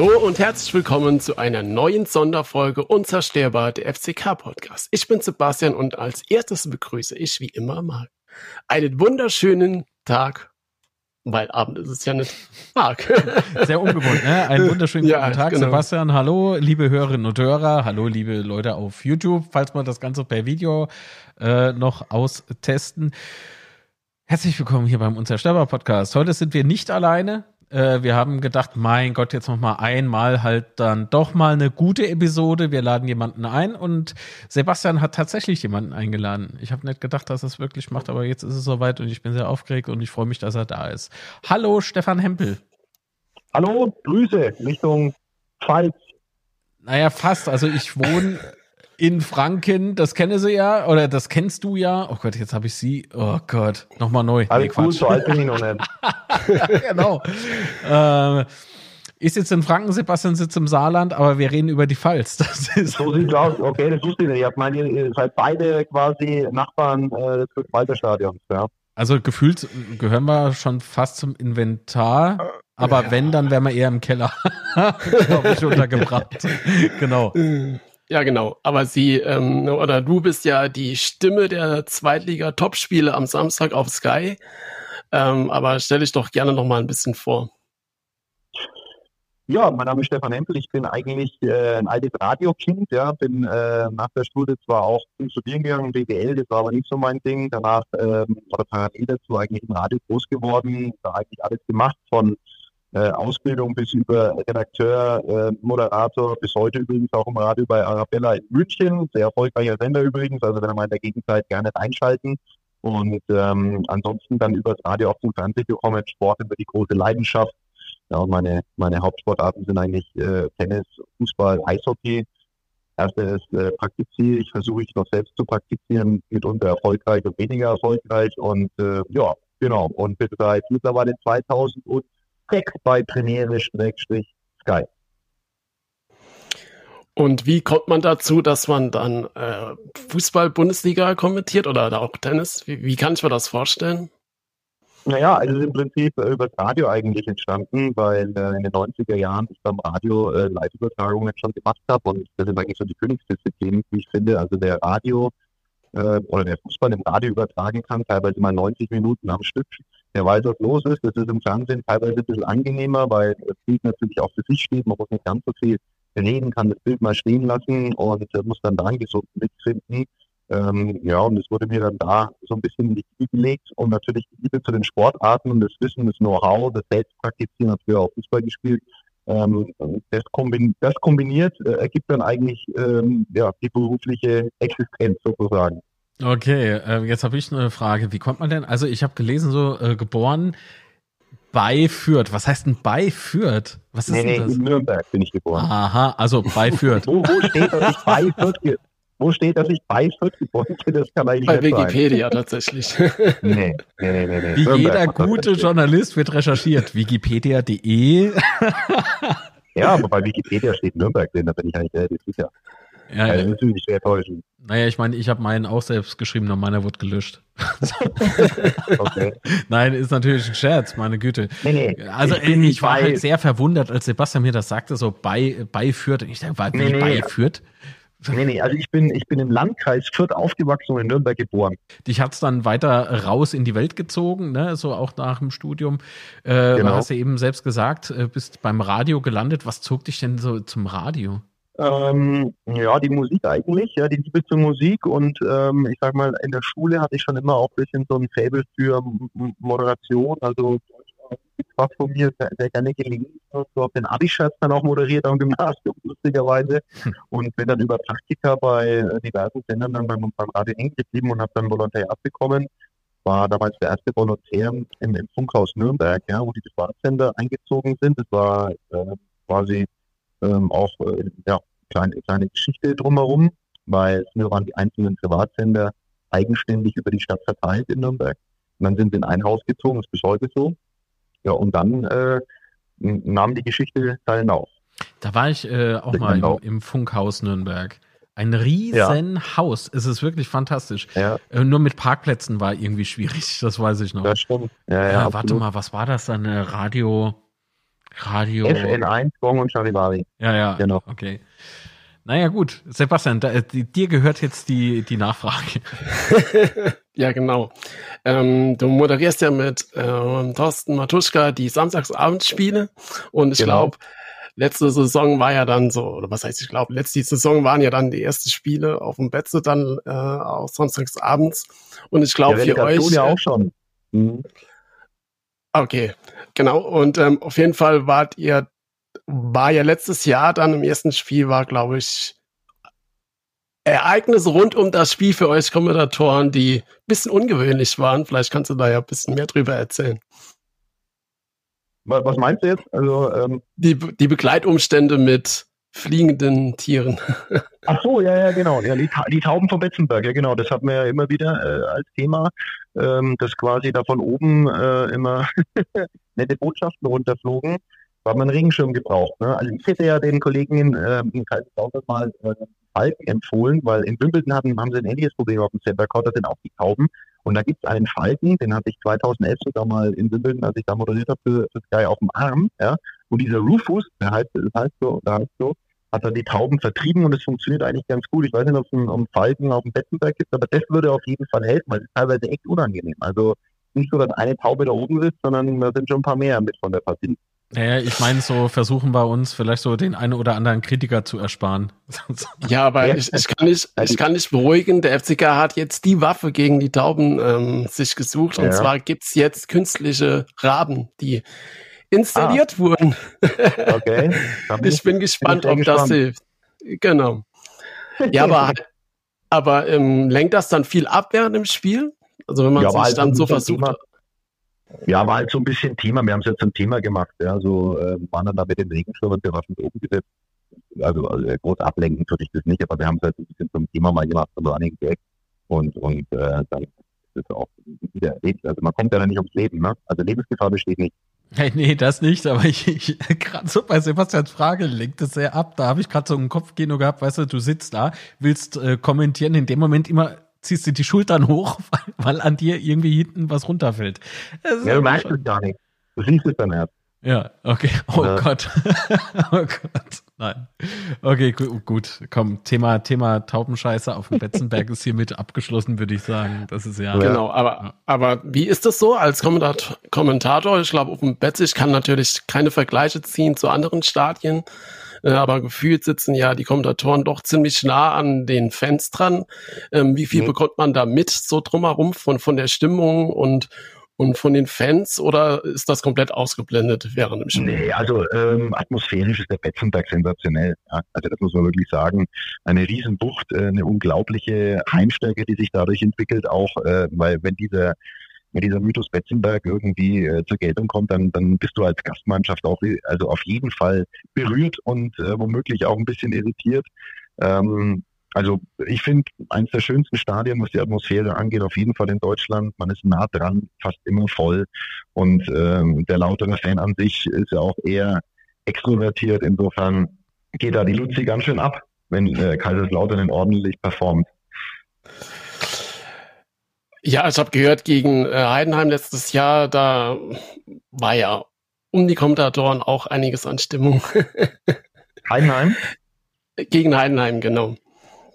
Hallo und herzlich willkommen zu einer neuen Sonderfolge Unzerstörbar, der FCK-Podcast. Ich bin Sebastian und als erstes begrüße ich wie immer mal einen wunderschönen Tag, weil Abend ist es ja nicht Tag. Sehr ungewohnt, ne? Einen wunderschönen guten ja, Tag, genau. Sebastian. Hallo, liebe Hörerinnen und Hörer. Hallo, liebe Leute auf YouTube, falls wir das Ganze per Video äh, noch austesten. Herzlich willkommen hier beim Unzerstörbar Podcast. Heute sind wir nicht alleine. Äh, wir haben gedacht, mein Gott, jetzt noch mal einmal halt dann doch mal eine gute Episode. Wir laden jemanden ein und Sebastian hat tatsächlich jemanden eingeladen. Ich habe nicht gedacht, dass er es wirklich macht, aber jetzt ist es soweit und ich bin sehr aufgeregt und ich freue mich, dass er da ist. Hallo, Stefan Hempel. Hallo, Grüße Richtung Pfalz. Naja, fast. Also ich wohne in Franken, das kenne sie ja, oder das kennst du ja. Oh Gott, jetzt habe ich sie. Oh Gott, nochmal neu. Alles nee, cool, so alt bin ich noch nicht. genau. äh, ist jetzt in Franken, Sebastian sitzt im Saarland, aber wir reden über die Pfalz. Das ist so sieht's aus. Okay, das wusste ich nicht. Ich meine, ihr seid beide quasi Nachbarn äh, des Walterstadions, ja. Also gefühlt gehören wir schon fast zum Inventar, aber ja. wenn, dann wären wir eher im Keller, glaube ich, untergebracht. genau. Ja, genau. Aber sie ähm, oder du bist ja die Stimme der Zweitliga-Topspiele am Samstag auf Sky. Ähm, aber stell dich doch gerne noch mal ein bisschen vor. Ja, mein Name ist Stefan Hempel. Ich bin eigentlich äh, ein altes Radiokind. Ja, bin äh, nach der Schule zwar auch zum Studieren gegangen, BWL, das war aber nicht so mein Ding. Danach ähm, oder parallel dazu eigentlich im Radio groß geworden, da eigentlich alles gemacht von äh, Ausbildung bis über Redakteur, äh, Moderator, bis heute übrigens auch im Radio bei Arabella in München. Sehr erfolgreicher Sender übrigens, also wenn er mal in der Gegenzeit gerne einschalten. Und ähm, ansonsten dann über das Radio auch zum Fernsehen gekommen, Sport über die große Leidenschaft. Ja, und meine, meine Hauptsportarten sind eigentlich äh, Tennis, Fußball, Eishockey. Erstes äh, praktiziere ich, versuche ich noch selbst zu praktizieren, mitunter erfolgreich und weniger erfolgreich. Und äh, ja, genau. Und bin seit mittlerweile 2000 und Text bei Premiere-Sky. Und wie kommt man dazu, dass man dann äh, Fußball-Bundesliga kommentiert oder auch Tennis? Wie, wie, kann ich mir das vorstellen? Naja, also im Prinzip äh, über das Radio eigentlich entstanden, weil äh, in den 90er Jahren ich beim Radio äh, Live-Übertragungen schon gemacht habe und das sind eigentlich so die Königsdisziplinen, wie ich finde. Also der Radio äh, oder der Fußball im Radio übertragen kann, teilweise mal 90 Minuten am Stück der weiß, was los ist. Das ist im Fernsehen teilweise ein bisschen angenehmer, weil das Bild natürlich auch für sich steht. Man muss nicht ganz so viel reden, kann das Bild mal stehen lassen und muss dann da gesund mitfinden. Ähm, ja, und es wurde mir dann da so ein bisschen in die Knie gelegt und natürlich die Liebe zu den Sportarten und das Wissen, das Know-how, das Selbstpraktizieren, hat früher auch Fußball gespielt. Ähm, das, kombin das, kombiniert äh, ergibt dann eigentlich ähm, ja, die berufliche Existenz sozusagen. Okay, äh, jetzt habe ich eine Frage. Wie kommt man denn? Also ich habe gelesen, so äh, geboren bei Fürth. Was heißt denn bei Fürth? Was ist nee, denn das? in Nürnberg bin ich geboren. Aha, also bei Fürth. wo, wo, steht, dass ich bei Fürth wo steht, dass ich bei Fürth geboren bin? Das kann eigentlich Bei Wikipedia sein. tatsächlich. nee, nee, nee, nee, nee. Wie Nürnberg jeder gute Journalist wird recherchiert. Wikipedia.de. ja, aber bei Wikipedia steht Nürnberg drin, da bin ich eigentlich relativ sicher. Ja, ja. Also, natürlich sehr täuschen. Naja, ich meine, ich habe meinen auch selbst geschrieben, und meiner wurde gelöscht. okay. Nein, ist natürlich ein Scherz, meine Güte. Nee, nee. Also ich, ich war halt sehr verwundert, als Sebastian mir das sagte, so bei, bei Fürth. Ich dachte, war, wie nee, bei Fürth? Nee, nee, also ich bin, ich bin im Landkreis Fürth aufgewachsen und in Nürnberg geboren. Dich hat es dann weiter raus in die Welt gezogen, ne? so auch nach dem Studium. Äh, genau. Du hast ja eben selbst gesagt, äh, bist beim Radio gelandet. Was zog dich denn so zum Radio? Ähm, ja, die Musik eigentlich, ja, die Liebe zur Musik und ähm, ich sag mal, in der Schule hatte ich schon immer auch ein bisschen so ein Fable für Moderation, also was von mir sehr, sehr gerne gelesen. So habe den Abi-Schatz dann auch moderiert am Gymnasium, lustigerweise. Und bin dann über Praktika bei äh, diversen Sendern dann beim, beim Radio hängen geblieben und habe dann Volontariat bekommen. War damals der erste Volontär im, im Funkhaus Nürnberg, ja, wo die Privatsender eingezogen sind. Das war äh, quasi ähm, auch äh, ja, kleine, kleine Geschichte drumherum, weil früher waren die einzelnen Privatsender eigenständig über die Stadt verteilt in Nürnberg. Und dann sind sie in ein Haus gezogen, ist bis heute so. Ja, und dann äh, nahm die Geschichte seinen Lauf. Da war ich äh, auch ich mal im, im, Funkhaus Nürnberg. Ein riesen ja. Haus. Es ist wirklich fantastisch. Ja. Äh, nur mit Parkplätzen war irgendwie schwierig, das weiß ich noch. Das stimmt. Ja, ja, äh, warte mal, was war das dann? Radio Radio. FN1, Gong und Charivari. Ja, ja. Genau. Okay. Naja, gut. Sebastian, da, dir gehört jetzt die, die Nachfrage. ja, genau. Ähm, du moderierst ja mit ähm, Thorsten Matuschka die Samstagsabendspiele und ich genau. glaube, letzte Saison war ja dann so, oder was heißt ich glaube, letzte Saison waren ja dann die ersten Spiele auf dem Betze dann äh, auch samstagsabends und ich glaube für euch. ja auch schon. Mhm. Okay, genau. Und ähm, auf jeden Fall wart ihr war ja letztes Jahr dann im ersten Spiel war, glaube ich, Ereignisse rund um das Spiel für euch Kommentatoren, die ein bisschen ungewöhnlich waren. Vielleicht kannst du da ja ein bisschen mehr drüber erzählen. Was meinst du jetzt? Also, ähm die, die Begleitumstände mit fliegenden Tieren. Ach so, ja, ja, genau. Ja, die, die Tauben von Betzenberg, ja, genau. Das hatten wir ja immer wieder äh, als Thema, ähm, dass quasi da von oben äh, immer nette Botschaften runterflogen hat man einen Regenschirm gebraucht. Ne? Also ich hätte ja den Kollegen äh, in Kaiserslautern mal äh, Falken empfohlen, weil in Wimbledon hatten, haben sie ein ähnliches Problem auf dem Center Court, da sind auch die Tauben. Und da gibt es einen Falken, den hatte ich 2011 sogar mal in Wimbledon, als ich da moderiert habe für, für Sky auf dem Arm. Ja? Und dieser Rufus, der heißt, das heißt so, der heißt so, hat er die Tauben vertrieben und es funktioniert eigentlich ganz gut. Ich weiß nicht, ob es einen, einen Falken auf dem Bettenberg gibt, aber das würde auf jeden Fall helfen, weil es ist teilweise echt unangenehm. Also nicht so, dass eine Taube da oben sitzt, sondern da sind schon ein paar mehr mit von der Partie. Naja, ich meine, so versuchen wir uns vielleicht so den einen oder anderen Kritiker zu ersparen. ja, aber ich, ich, kann nicht, ich kann nicht beruhigen. Der FCK hat jetzt die Waffe gegen die Tauben ähm, sich gesucht. Ja. Und zwar gibt's jetzt künstliche Raben, die installiert ah. wurden. okay. ich bin gespannt, bin ob gespannt. das hilft. Genau. Ja, aber, aber ähm, lenkt das dann viel ab während dem Spiel? Also wenn man ja, sich halt dann so versucht. Thema, ja, war halt so ein bisschen Thema. Wir haben es jetzt ein Thema gemacht. Ja, so äh, waren dann da mit den Regenschirmen bewaffnet oben gesetzt. Also, also groß ablenken würde ich das nicht, aber wir haben es halt ein bisschen zum Thema mal gemacht, so Running Gag. Und, und äh, dann ist es auch wieder erledigt. Also man kommt ja dann nicht ums Leben, ne? Also Lebensgefahr besteht nicht. Hey, nee, das nicht, aber ich, ich gerade so bei Sebastians Frage lenkt es sehr ab. Da habe ich gerade so ein Kopfkino gehabt, weißt du, du sitzt da, willst äh, kommentieren, in dem Moment immer ziehst du die Schultern hoch, weil, weil an dir irgendwie hinten was runterfällt. Ja, du merkst es gar nicht. Du siehst es dann erst. Ja, okay. Oh ja. Gott. oh Gott. Nein. Okay, gut. Komm, Thema, Thema Taubenscheiße auf dem Betzenberg ist hiermit abgeschlossen, würde ich sagen. Das ist ja. Genau, aber, aber wie ist das so als Kommentator? Ich glaube, auf dem Betz, ich kann natürlich keine Vergleiche ziehen zu anderen Stadien. Äh, aber gefühlt sitzen ja die Kommentatoren doch ziemlich nah an den Fans dran. Ähm, wie viel mhm. bekommt man da mit so drumherum von, von der Stimmung und, und von den Fans oder ist das komplett ausgeblendet während dem Spiel? Nee, also ähm, atmosphärisch ist der Betzenberg sensationell. Ja? Also das muss man wirklich sagen. Eine Riesenbucht, äh, eine unglaubliche Heimstärke, die sich dadurch entwickelt, auch äh, weil wenn dieser wenn dieser Mythos Betzenberg irgendwie äh, zur Geltung kommt, dann, dann bist du als Gastmannschaft auch also auf jeden Fall berührt und äh, womöglich auch ein bisschen irritiert. Ähm, also ich finde eines der schönsten Stadien, was die Atmosphäre angeht, auf jeden Fall in Deutschland. Man ist nah dran, fast immer voll. Und ähm, der lautere Fan an sich ist ja auch eher extrovertiert. Insofern geht da die Luzi ganz schön ab, wenn äh, Kaiserslautern ordentlich performt. Ja, ich habe gehört, gegen äh, Heidenheim letztes Jahr, da war ja um die Kommentatoren auch einiges an Stimmung. Heidenheim? Gegen Heidenheim, genau.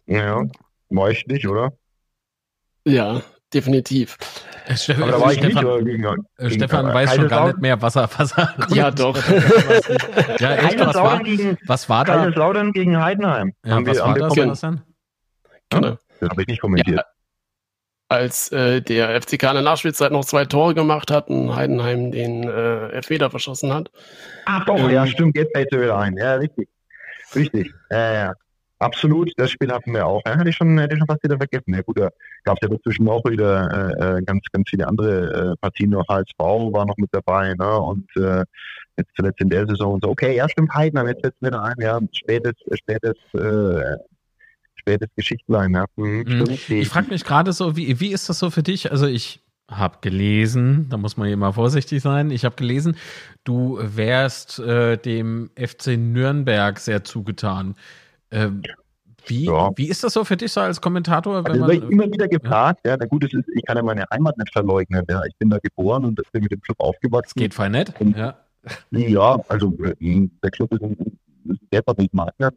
Ja, war ich nicht, oder? Ja, definitiv. Äh, Steff Aber da war ich Stefan, nicht, gegen, äh, gegen Stefan weiß schon gar nicht mehr, was er, was er Ja, doch. ja, echt, was war, gegen, was war da? Laudern gegen Heidenheim. Ja, haben was wir, war das, Sebastian? Genau. Das habe ich nicht kommentiert. Ja, als äh, der FCK in der Nachspielzeit noch zwei Tore gemacht hat und Heidenheim den äh, Elfmeter verschossen hat. Ach doch, ähm, ja, stimmt, jetzt fällt er wieder ein. Ja, richtig. Richtig. Ja, ja. Absolut, das Spiel hatten wir auch. Ja, hätte ich schon, hätte ich schon fast wieder vergessen. Ja gut, da gab es ja dazwischen auch wieder äh, äh, ganz, ganz viele andere äh, Partien noch. HSV war noch mit dabei, ne? Und äh, jetzt zuletzt in der Saison und so. Okay, ja, stimmt, Heidenheim, jetzt setzt wieder ein, ja, spätes, spätes äh, spätes Geschichtlein. Ja. Mhm, mhm. Ich frage mich gerade so, wie, wie ist das so für dich? Also ich habe gelesen, da muss man hier mal vorsichtig sein, ich habe gelesen, du wärst äh, dem FC Nürnberg sehr zugetan. Äh, wie, ja. wie ist das so für dich so als Kommentator? Wenn also, man, immer wieder gefragt, ja, ja na gut, ist, ich kann ja meine Heimat nicht verleugnen. Ja. Ich bin da geboren und bin mit dem Club aufgewachsen. Das geht voll nett, und, ja. Ja, also der Club ist ein, ist ein derzeit Makler.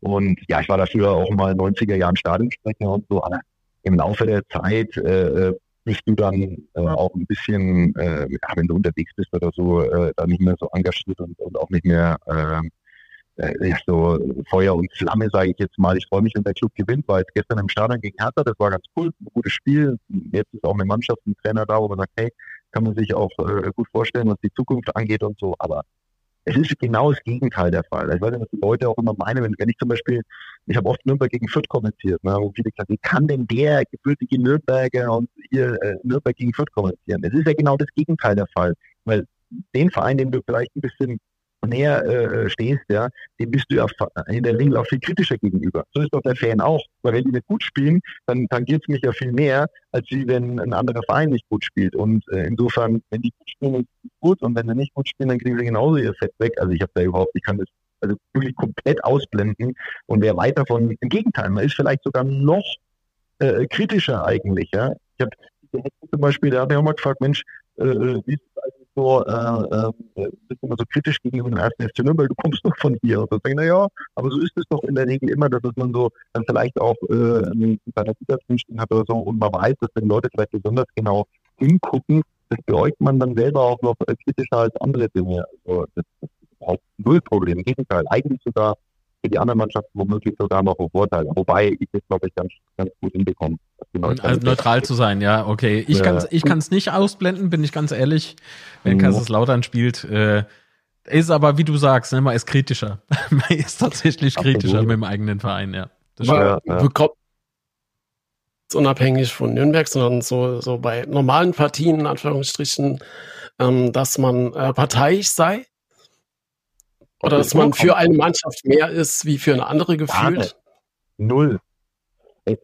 Und ja, ich war dafür auch mal in den 90er Jahren Stadionsprecher und so, aber im Laufe der Zeit äh, äh bist du dann äh, auch ein bisschen, äh, wenn du unterwegs bist oder so, äh, dann nicht mehr so engagiert und, und auch nicht mehr äh, äh, so Feuer und Flamme, sage ich jetzt mal. Ich freue mich, wenn der Club gewinnt, weil jetzt gestern im Stadion gegen Hertha, das war ganz cool, ein gutes Spiel. Jetzt ist auch eine Mannschaft, ein Trainer da, wo man sagt, hey, kann man sich auch äh, gut vorstellen, was die Zukunft angeht und so. Aber es ist genau das Gegenteil der Fall. Ich weiß nicht, was die Leute auch immer meinen, wenn, wenn ich zum Beispiel, ich habe oft Nürnberg gegen Fürth kommentiert, ne, wo viele gesagt wie kann denn der gebürtige Nürnberger und hier äh, Nürnberg gegen Fürth kommentieren? Es ist ja genau das Gegenteil der Fall, weil den Verein, den du vielleicht ein bisschen näher äh, stehst, ja, dem bist du ja in der Regel auch viel kritischer gegenüber. So ist doch der Fan auch. Weil wenn die nicht gut spielen, dann tangiert es mich ja viel mehr, als wie wenn ein anderer Verein nicht gut spielt. Und äh, insofern, wenn die gut spielen, ist es gut. Und wenn sie nicht gut spielen, dann kriegen sie genauso ihr Fett weg. Also ich habe da überhaupt, ich kann das also wirklich komplett ausblenden und wer weit davon, im Gegenteil, man ist vielleicht sogar noch äh, kritischer eigentlich. Ja? Ich habe zum Beispiel, der hat ja auch mal gefragt, Mensch, äh, äh wie ist es eigentlich so, äh, äh, immer so kritisch gegenüber dem ersten FC Nürnberg, du kommst doch von hier. Und denke, naja, aber so ist es doch in der Regel immer, dass man so dann vielleicht auch äh, bei der Zusatzstehen hat oder so und man weiß, dass wenn Leute vielleicht besonders genau hingucken, das beäugt man dann selber auch noch kritischer als andere Dinge. Also das, das ist überhaupt null Problem. Im Gegenteil, eigentlich sogar für die anderen Mannschaften womöglich sogar noch ein Vorteil. Wobei ich das, glaube ich, ganz, ganz gut hinbekomme. Also neutral zu sein, ja, okay. Ich kann es ich kann's nicht ausblenden, bin ich ganz ehrlich. Wenn mhm. Kaiserslautern spielt, äh, ist aber, wie du sagst, ne, man ist kritischer. man ist tatsächlich Absolut. kritischer mit dem eigenen Verein, ja. Das ja, ja. bekommt unabhängig von Nürnberg, sondern so, so bei normalen Partien, in Anführungsstrichen, ähm, dass man äh, parteiisch sei oder dass man für eine Mannschaft mehr ist, wie für eine andere gefühlt? Null. Es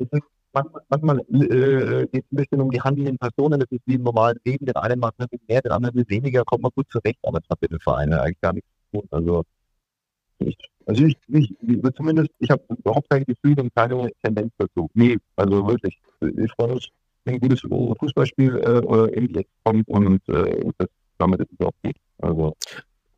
manchmal, manchmal äh, geht es ein bisschen um die handelnden Personen. Das ist wie im normalen Leben. Den einen macht ein mehr, den anderen weniger, kommt man gut zurecht. Aber das hat mit den Vereinen eigentlich gar nichts zu tun. Also ich, also ich, ich, ich zumindest, ich habe überhaupt kein Gefühl und keine Tendenz dazu. Nee, also wirklich. Ich freue mich, wenn ein gutes Fußballspiel äh, in die kommt und äh, das, damit ist es auch gut. Also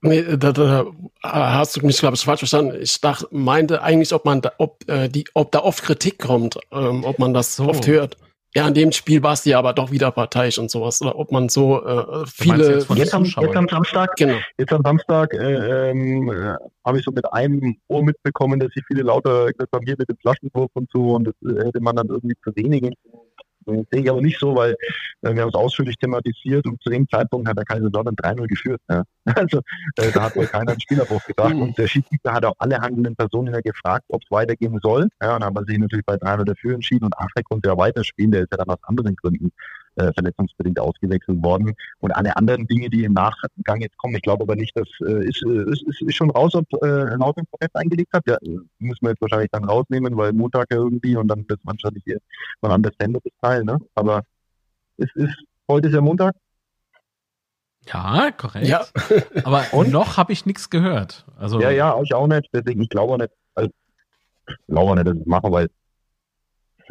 Nee, da, da hast du mich, glaube ich, falsch verstanden. Ich dachte, meinte eigentlich, ob man da, ob, äh, die, ob da oft Kritik kommt, ähm, ob man das so. oft hört. Ja, in dem Spiel war es ja aber doch wieder parteiisch und sowas. Oder ob man so äh, viele. Jetzt, jetzt, am, jetzt, am, Samstag, genau. jetzt am Samstag äh, ähm, äh, habe ich so mit einem Ohr mitbekommen, dass sich viele lauter hier mit dem Flaschenwurf und so und das äh, hätte man dann irgendwie zu wenig das sehe ich aber nicht so, weil äh, wir haben es ausführlich thematisiert und zu dem Zeitpunkt hat der Kaiser Dortmund 3-0 geführt. Ja. Also äh, da hat wohl keiner einen Spielabbruch gedacht und der Schiedsrichter hat auch alle handelnden Personen ja gefragt, ob es weitergehen soll. Ja, und dann haben wir sich natürlich bei 3-0 dafür entschieden und Afek konnte ja weiterspielen, der ist ja dann aus anderen Gründen äh, verletzungsbedingt ausgewechselt worden. Und alle anderen Dinge, die im Nachgang jetzt kommen, ich glaube aber nicht, dass äh, ist, äh, ist, ist, ist schon raus, ob äh, Lautern Protest eingelegt hat. Ja, müssen wir jetzt wahrscheinlich dann rausnehmen, weil Montag ja irgendwie und dann wird es wahrscheinlich hier mal anders sendet das Teil, ne? Aber es ist, heute ist ja Montag. Ja, korrekt. Ja. aber und? noch habe ich nichts gehört. Also ja, ja, ich auch nicht. Deswegen, ich glaube nicht, also, ich glaube nicht, dass ich es mache, weil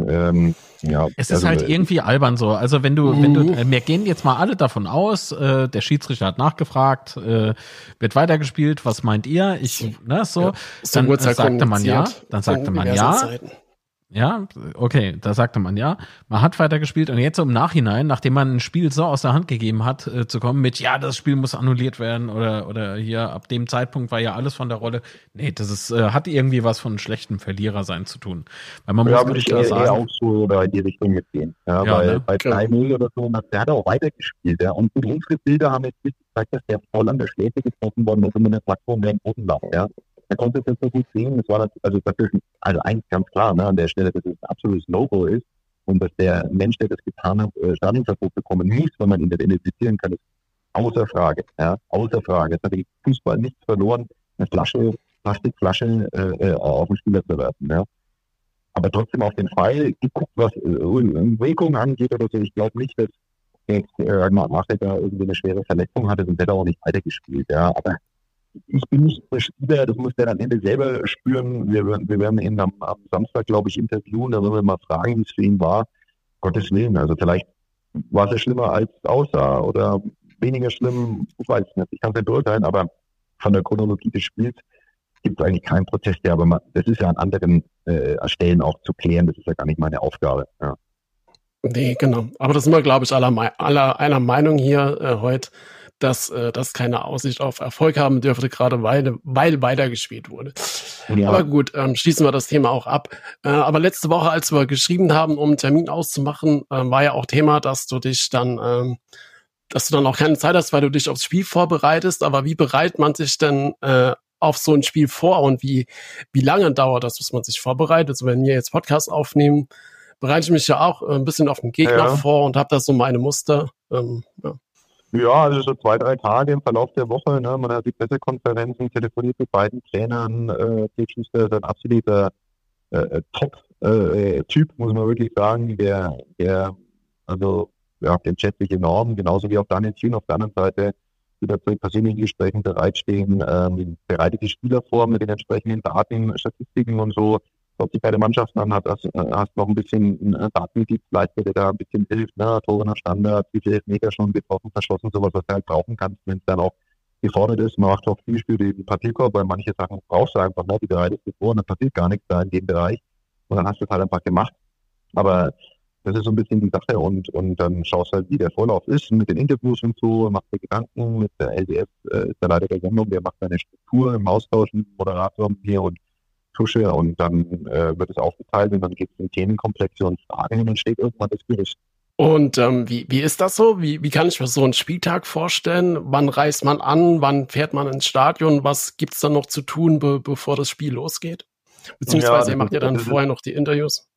ähm, ja, es ist also, halt äh, irgendwie albern so. Also wenn du, wenn du, mhm. äh, wir gehen jetzt mal alle davon aus, äh, der Schiedsrichter hat nachgefragt, äh, wird weitergespielt, was meint ihr? Ich, ne, so, ja, dann äh, sagte man ja, dann sagte man ja. Zeiten. Ja, okay, da sagte man ja. Man hat weitergespielt und jetzt im Nachhinein, nachdem man ein Spiel so aus der Hand gegeben hat, äh, zu kommen mit, ja, das Spiel muss annulliert werden oder, oder hier ab dem Zeitpunkt war ja alles von der Rolle. Nee, das ist, äh, hat irgendwie was von schlechtem Verlierer sein zu tun. Weil man ja, muss würde ich eher, sagen, eher auch so oder in die Richtung mitgehen. Ja, ja weil ne? bei 3-0 oder so, der hat auch weitergespielt. Ja. Und unsere Bilder haben jetzt gezeigt, dass der voll an der Schläfe getroffen worden ist und in der Plattform wäre im Boden lag. Ja. Er konnte es jetzt so gut sehen. Das war das, also natürlich, also eigentlich ganz klar, ne, an der Stelle, dass es ein absolutes No-Go ist und dass der Mensch, der das getan hat, äh, Stadionverbot bekommen muss, wenn man ihn identifizieren kann, ist außer Frage. Ja, außer Frage. Es hat der Fußball nichts verloren, eine Flasche, Plastikflasche äh, äh, auf den Spieler zu werfen. Ja. Aber trotzdem auf den Fall geguckt, was äh, Wirkung angeht oder so. Ich glaube nicht, dass jetzt äh, nachher da irgendwie eine schwere Verletzung hatte, sonst hätte er auch nicht weitergespielt. Ja. Aber ich bin nicht der Spieler, das muss der am Ende selber spüren. Wir, wir werden ihn am, am Samstag, glaube ich, interviewen, da werden wir mal fragen, wie es für ihn war. Gottes Willen, also vielleicht war es ja schlimmer als es aussah oder weniger schlimm, ich weiß nicht, ich kann es nicht beurteilen, aber von der Chronologie des Spiels gibt es eigentlich keinen Prozess, der aber man, das ist ja an anderen äh, Stellen auch zu klären, das ist ja gar nicht meine Aufgabe. Ja. Nee, genau. Aber das sind wir, glaube ich, aller, aller einer Meinung hier äh, heute, dass äh, das keine Aussicht auf Erfolg haben dürfte, gerade weil, weil weitergespielt wurde. Ja. Aber gut, ähm, schließen wir das Thema auch ab. Äh, aber letzte Woche, als wir geschrieben haben, um einen Termin auszumachen, äh, war ja auch Thema, dass du dich dann, ähm, dass du dann auch keine Zeit hast, weil du dich aufs Spiel vorbereitest. Aber wie bereitet man sich denn äh, auf so ein Spiel vor und wie, wie lange dauert das, bis man sich vorbereitet? Also wenn wir jetzt Podcast aufnehmen, bereite ich mich ja auch äh, ein bisschen auf den Gegner ja. vor und habe da so meine Muster. Ähm, ja. Ja, also so zwei, drei Tage im Verlauf der Woche. Ne? Man hat die Pressekonferenzen, telefoniert mit beiden Trainern. Äh, Schuster ist ein absoluter äh, äh Top-Typ, äh, muss man wirklich sagen. Der, der also ja, den schätze ich enorm, genauso wie auch Daniel Thien auf der anderen Seite, die da zu persönlichen Gesprächen bereitstehen, ähm, bereitet die Spieler vor mit den entsprechenden Daten, Statistiken und so schaut sich beide Mannschaften an, hat, hast, äh, hast noch ein bisschen äh, Datendienstleister, der da ein bisschen hilft, ne, Tore nach Standard, wie viele Meter schon getroffen, verschossen, sowas, was du halt brauchen kannst, wenn es dann auch gefordert ist. Man macht auch viel für den Papierkorb, weil manche Sachen brauchst du einfach, ne, die bereitest du vor und dann passiert gar nichts da in dem Bereich und dann hast du es halt einfach gemacht. Aber das ist so ein bisschen die Sache und, und dann schaust halt, wie der Vorlauf ist mit den Interviews und so, macht dir Gedanken mit der LDF, äh, ist der Leiter der Sendung, der macht seine Struktur im Austausch mit dem Moderator hier und Tusche und dann äh, wird es aufgeteilt und dann gibt es einen Themenkomplex und Fragen und dann steht irgendwann das Gericht. Und ähm, wie, wie ist das so? Wie, wie kann ich mir so einen Spieltag vorstellen? Wann reist man an? Wann fährt man ins Stadion? Was gibt es dann noch zu tun, be bevor das Spiel losgeht? Beziehungsweise ja, ihr macht ja dann vorher noch die Interviews.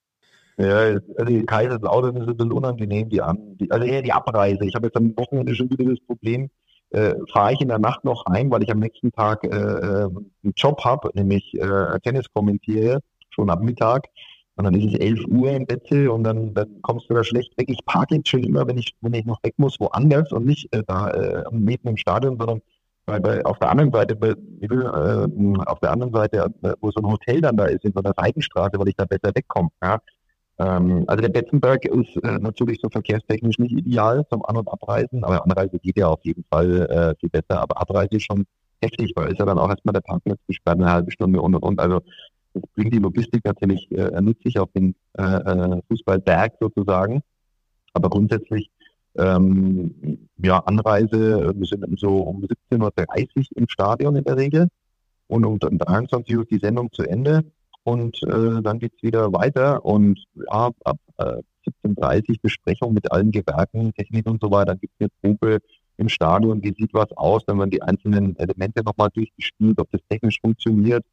Ja, also die Kaiserslautern ist ein bisschen unangenehm, die, an, die, also eher die Abreise. Ich habe jetzt am Wochenende schon wieder das Problem, äh, fahre ich in der Nacht noch ein, weil ich am nächsten Tag äh, äh einen Job habe, nämlich äh, Tennis kommentiere, schon ab Mittag. Und dann ist es 11 Uhr im Bett und dann, dann kommst du da schlecht weg. Ich parke jetzt schon immer, wenn ich, wenn ich noch weg muss, woanders und nicht äh, da äh, mitten im Stadion, sondern bei, bei, auf der anderen Seite, bei, äh, auf der anderen Seite, äh, wo so ein Hotel dann da ist, in so einer Seitenstraße, weil ich da besser wegkomme. Ja? Ähm, also der Betzenberg ist äh, natürlich so verkehrstechnisch nicht ideal zum An- und Abreisen, aber Anreise geht ja auf jeden Fall äh, viel besser, aber Abreise ist schon heftig, weil ist ja dann auch erstmal der Parkplatz gesperrt, eine halbe Stunde und und und. Also das bringt die Logistik natürlich äh, nützlich auf den äh, äh, Fußballberg sozusagen. Aber grundsätzlich ähm, ja, Anreise, wir sind so um 17.30 Uhr im Stadion in der Regel und um 23 Uhr ist die Sendung zu Ende und äh, dann geht's wieder weiter. Und ja, ab äh, 17.30 Besprechung mit allen Gewerken, Technik und so weiter. Dann gibt's eine Probe im Stadion, wie sieht was aus, dann werden die einzelnen Elemente nochmal durchgespielt, ob das technisch funktioniert,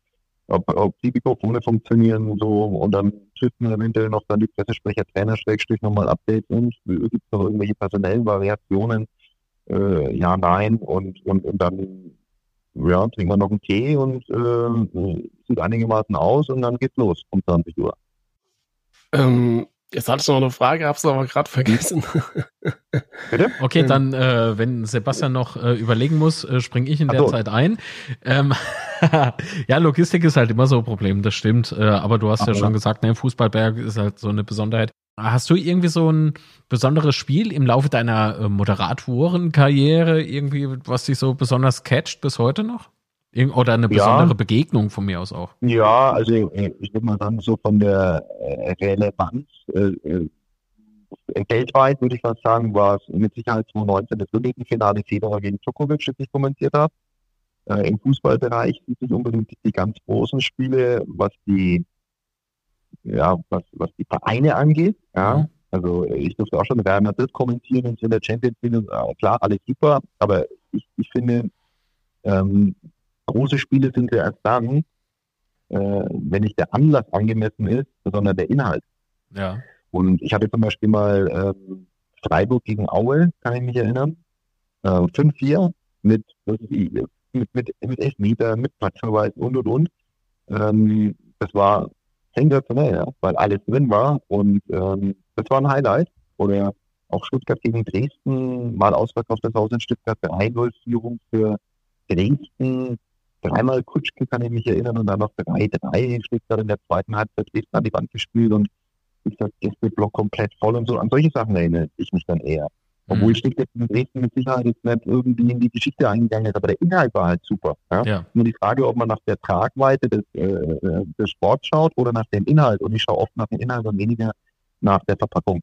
ob, ob die Mikrofone funktionieren und so. Und dann trifft man eventuell noch dann die Pressesprecher, Trainer, Schrägstrich nochmal Updates und gibt es noch irgendwelche personellen Variationen, äh, ja, nein. Und, und, und dann ja, trinken wir noch einen Tee und äh, sieht einigermaßen aus und dann geht's los um 20 Uhr. Ähm, jetzt hatte ich noch eine Frage, hab's aber gerade vergessen. Bitte? Okay, dann, äh, wenn Sebastian noch äh, überlegen muss, äh, springe ich in der so. Zeit ein. Ähm, ja, Logistik ist halt immer so ein Problem, das stimmt. Äh, aber du hast Ach, ja schon gesagt, ne, Fußballberg ist halt so eine Besonderheit. Hast du irgendwie so ein besonderes Spiel im Laufe deiner äh, Moderatorenkarriere, irgendwie, was dich so besonders catcht bis heute noch? Oder eine besondere ja. Begegnung von mir aus auch? Ja, also äh, ich würde mal sagen, so von der äh, Relevanz äh, weltweit würde ich mal sagen, war es mit Sicherheit 2019 das Finale Federer gegen Djokovic, das ich kommentiert habe. Äh, Im Fußballbereich sind nicht unbedingt die ganz großen Spiele, was die ja, was, was die Vereine angeht. Ja. Mhm. Also ich durfte auch schon Real Madrid kommentieren und in der Champions League. Klar, alles super, aber ich, ich finde, ähm, große Spiele sind ja erst dann, äh, wenn nicht der Anlass angemessen ist, sondern der Inhalt. Ja. Und ich hatte zum Beispiel mal ähm, Freiburg gegen Aue, kann ich mich erinnern. Äh, 5-4 mit, mit, mit, mit Elfmeter, mit Platzverweis und und und. Ähm, das war sensationell, ja, weil alles drin war und ähm, das war ein Highlight. Oder auch Stuttgart gegen Dresden, mal ausverkauftes Haus in Stuttgart, 3-0-Führung für Dresden, dreimal Kutschke kann ich mich erinnern und dann noch 3-3 Stuttgart in der zweiten Halbzeit Dresden an die Wand gespielt und ist das Gästeblock komplett voll und so. An solche Sachen erinnere ich mich dann eher. Obwohl mhm. Stick jetzt in Dresden mit Sicherheit jetzt nicht irgendwie in die Geschichte eingegangen ist, aber der Inhalt war halt super. Ja? ja. Nur die Frage, ob man nach der Tragweite des, äh, des Sports schaut oder nach dem Inhalt. Und ich schaue oft nach dem Inhalt und weniger nach der Verpackung.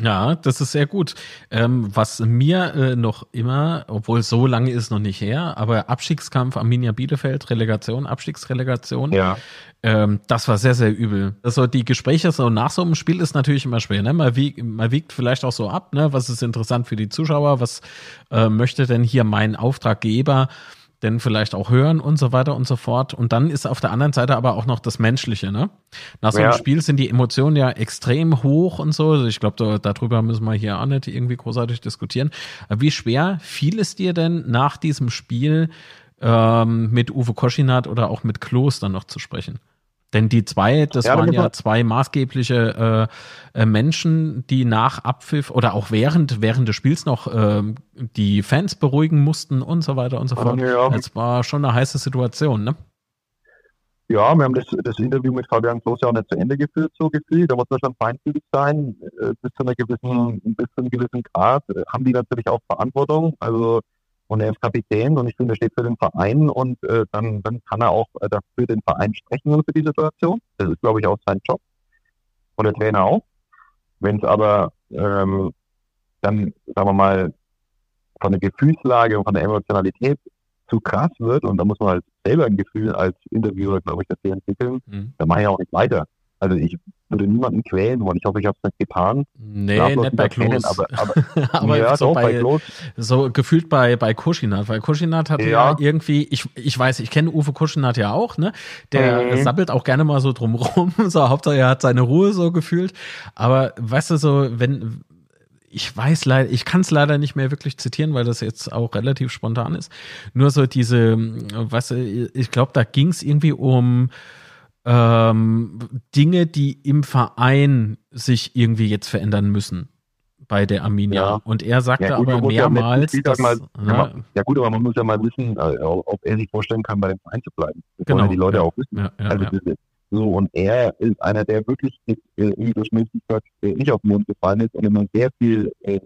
Ja, das ist sehr gut. Ähm, was mir äh, noch immer, obwohl so lange ist noch nicht her, aber Abstiegskampf Arminia Bielefeld, Relegation, Abstiegsrelegation, ja. ähm, das war sehr, sehr übel. Also die Gespräche so nach so einem Spiel ist natürlich immer schwer. Ne? Man, wiegt, man wiegt vielleicht auch so ab, ne? was ist interessant für die Zuschauer, was äh, möchte denn hier mein Auftraggeber denn vielleicht auch hören und so weiter und so fort. Und dann ist auf der anderen Seite aber auch noch das Menschliche, ne? Nach so einem ja. Spiel sind die Emotionen ja extrem hoch und so. Also ich glaube, da, darüber müssen wir hier auch nicht irgendwie großartig diskutieren. Wie schwer fiel es dir denn nach diesem Spiel ähm, mit Uwe Koschinat oder auch mit Klos dann noch zu sprechen? Denn die zwei, das ja, waren ja zwei maßgebliche äh, äh, Menschen, die nach Abpfiff oder auch während, während des Spiels noch äh, die Fans beruhigen mussten und so weiter und so fort. Ja. Es war schon eine heiße Situation, ne? Ja, wir haben das, das Interview mit Fabian Klos ja auch nicht zu Ende geführt, so gefühlt. Da muss man schon feinfühlig sein. Äh, bis zu, einer gewissen, bis zu einem gewissen Grad äh, haben die natürlich auch Verantwortung. Also und er ist Kapitän und ich finde, er steht für den Verein und äh, dann, dann kann er auch äh, für den Verein sprechen und für die Situation. Das ist, glaube ich, auch sein Job. Und der Trainer auch. Wenn es aber ähm, dann, sagen wir mal, von der Gefühlslage und von der Emotionalität zu krass wird und da muss man halt selber ein Gefühl als Interviewer, glaube ich, dafür entwickeln, mhm. dann mache ich auch nicht weiter. Also ich würde niemanden quälen wollen. Ich hoffe, ich habe es nicht getan. Nee, nicht bei Klos. aber, aber, aber ja, so, doch, bei, bei so gefühlt bei, bei Kuschinat, weil Kuschinat hat ja. ja, irgendwie, ich, ich weiß, ich kenne Uwe Kuschinat ja auch, ne? Der mhm. sabbelt auch gerne mal so drumrum, so Hauptsache er hat seine Ruhe so gefühlt. Aber weißt du, so, wenn, ich weiß leider, ich kann es leider nicht mehr wirklich zitieren, weil das jetzt auch relativ spontan ist. Nur so diese, weißt du, ich glaube, da ging es irgendwie um ähm, Dinge, die im Verein sich irgendwie jetzt verändern müssen bei der Arminia. Ja. Und er sagte ja, gut, aber mehrmals, ja, dass, mal, ja, ja, gut, aber man muss ja mal wissen, äh, ob er sich vorstellen kann, bei dem Verein zu bleiben. Das genau. die Leute auch wissen. also, So, und er ist einer, der wirklich äh, wie du Schmilzigkeit äh, nicht auf den Mund gefallen ist und immer sehr viel äh,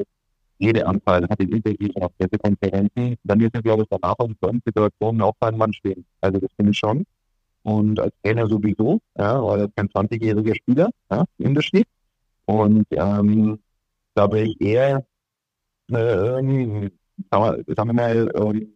Redeanteil hat in Interviews und auf Pressekonferenzen. Dann wird er, glaube ich, danach in solchen Situationen auch sein Mann stehen. Also das finde ich schon und als Trainer sowieso, ja, war jetzt kein 20-jähriger Spieler, ja, Unterschied. Und ähm, da bin ich eher, äh, sagen, wir, mal, äh,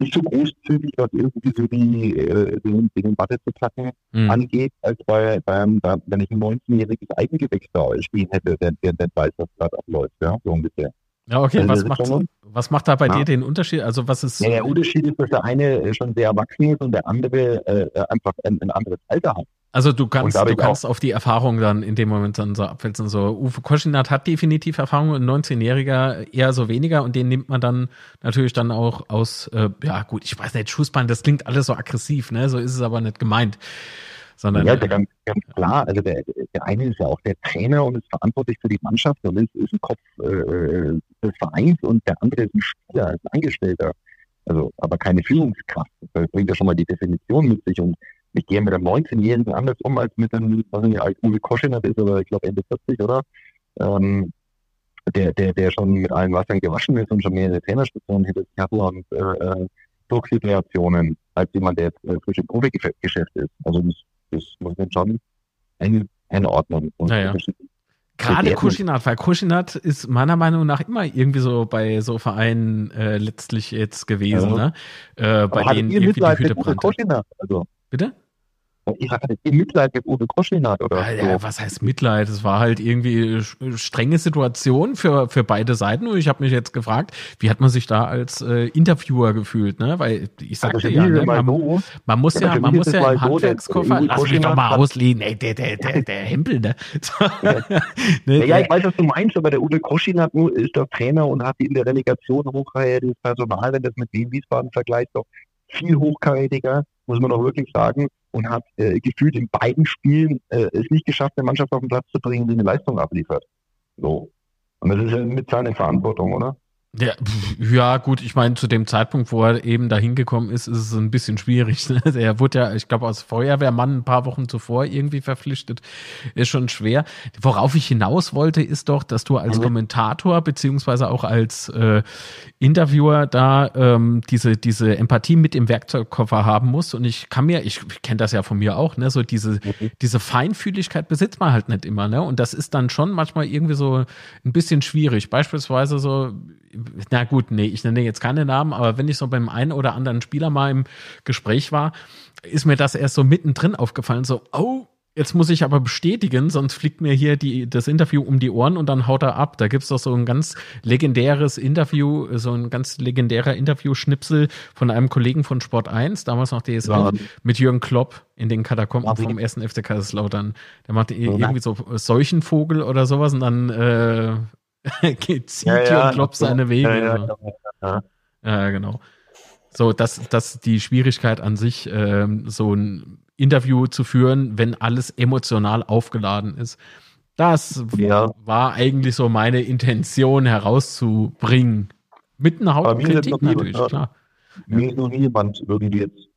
nicht so großzügig, was irgendwie so die, äh, den, den Batte zu packen mhm. angeht, als bei, beim, bei, wenn ich ein 19-jähriges Eigengewächs da spielen hätte, der, der, der weiß, was gerade abläuft, ja, so ungefähr. Ja, okay, was macht, was macht da bei ja. dir den Unterschied? Also was ist. Ja, der Unterschied ist, dass der eine schon sehr erwachsen ist und der andere äh, einfach ein, ein, anderes Alter hat. Also du kannst, du kannst auf die Erfahrung dann in dem Moment dann so abwälzen. So, Uwe Koschinat hat definitiv Erfahrung, ein 19-Jähriger eher so weniger und den nimmt man dann natürlich dann auch aus, äh, ja gut, ich weiß nicht, Schussbein, das klingt alles so aggressiv, ne? So ist es aber nicht gemeint. Sondern, ja, ganz, ganz klar. Also der, der eine ist ja auch der Trainer und ist verantwortlich für die Mannschaft und ist, ist ein Kopf äh, des Vereins und der andere ist ein Spieler, ist ein Angestellter. Also, aber keine Führungskraft. Das bringt ja schon mal die Definition mit sich und ich gehe mit einem 19-Jährigen anders um als mit einem, was nicht, als Uwe Koschinat ist, aber ich glaube Ende 40, oder? Ähm, der, der, der schon mit allen Wassern gewaschen ist und schon mehrere Trainerstationen hinter sich hat und äh, äh Drucksituationen als jemand, der jetzt äh, frisch im Profigeschäft ist. Also das das muss man schon ein, einordnen. Und naja. Gerade Kuschinat, weil Kuschinat ist meiner Meinung nach immer irgendwie so bei so Vereinen äh, letztlich jetzt gewesen, ja. ne? Äh, bei denen irgendwie die Hütte brannte. Also. Bitte? Ich hatte viel Mitleid mit Uwe Koschinat oder ja, so. was heißt Mitleid? Es war halt irgendwie strenge Situation für, für beide Seiten und ich habe mich jetzt gefragt, wie hat man sich da als äh, Interviewer gefühlt, ne? Weil ich sagte also ja, ne, man, so, man, muss ja, man muss ja im Handwerkskoffer, lass mich doch mal auslehnen, ey, der, der, der, der Hempel, ne? ne ja, ich weiß, was du meinst, aber der Uwe Koschinat ist doch Trainer und hat in der Relegation hochkarätiges Personal, wenn das mit Wien Wiesbaden vergleicht, doch viel hochkarätiger, muss man doch wirklich sagen und hat äh, gefühlt in beiden Spielen äh, es nicht geschafft, eine Mannschaft auf den Platz zu bringen, die eine Leistung abliefert. So. Und das ist ja mit seiner Verantwortung, oder? Ja, ja, gut, ich meine, zu dem Zeitpunkt, wo er eben da hingekommen ist, ist es ein bisschen schwierig. Ne? Er wurde ja, ich glaube, als Feuerwehrmann ein paar Wochen zuvor irgendwie verpflichtet. Ist schon schwer. Worauf ich hinaus wollte, ist doch, dass du als mhm. Kommentator beziehungsweise auch als äh, Interviewer da ähm, diese, diese Empathie mit im Werkzeugkoffer haben musst. Und ich kann mir, ich kenne das ja von mir auch, ne, so diese, mhm. diese Feinfühligkeit besitzt man halt nicht immer, ne? Und das ist dann schon manchmal irgendwie so ein bisschen schwierig. Beispielsweise so, na gut, nee, ich nenne jetzt keine Namen, aber wenn ich so beim einen oder anderen Spieler mal im Gespräch war, ist mir das erst so mittendrin aufgefallen, so, oh, jetzt muss ich aber bestätigen, sonst fliegt mir hier die, das Interview um die Ohren und dann haut er ab. Da gibt's doch so ein ganz legendäres Interview, so ein ganz legendärer Interview-Schnipsel von einem Kollegen von Sport 1, damals noch DSF, ja. mit Jürgen Klopp in den Katakomben vom ersten FC Kaiserslautern. Der machte ja. irgendwie so Seuchenvogel oder sowas und dann äh, zieht ja, ja, und klopft seine Wege. Ja, ja, ja. genau. So, das, das die Schwierigkeit an sich, ähm, so ein Interview zu führen, wenn alles emotional aufgeladen ist. Das war eigentlich so meine Intention herauszubringen. Mit einer Hautkritik natürlich, nie, klar. Mir ist noch nie jemand irgendwie jetzt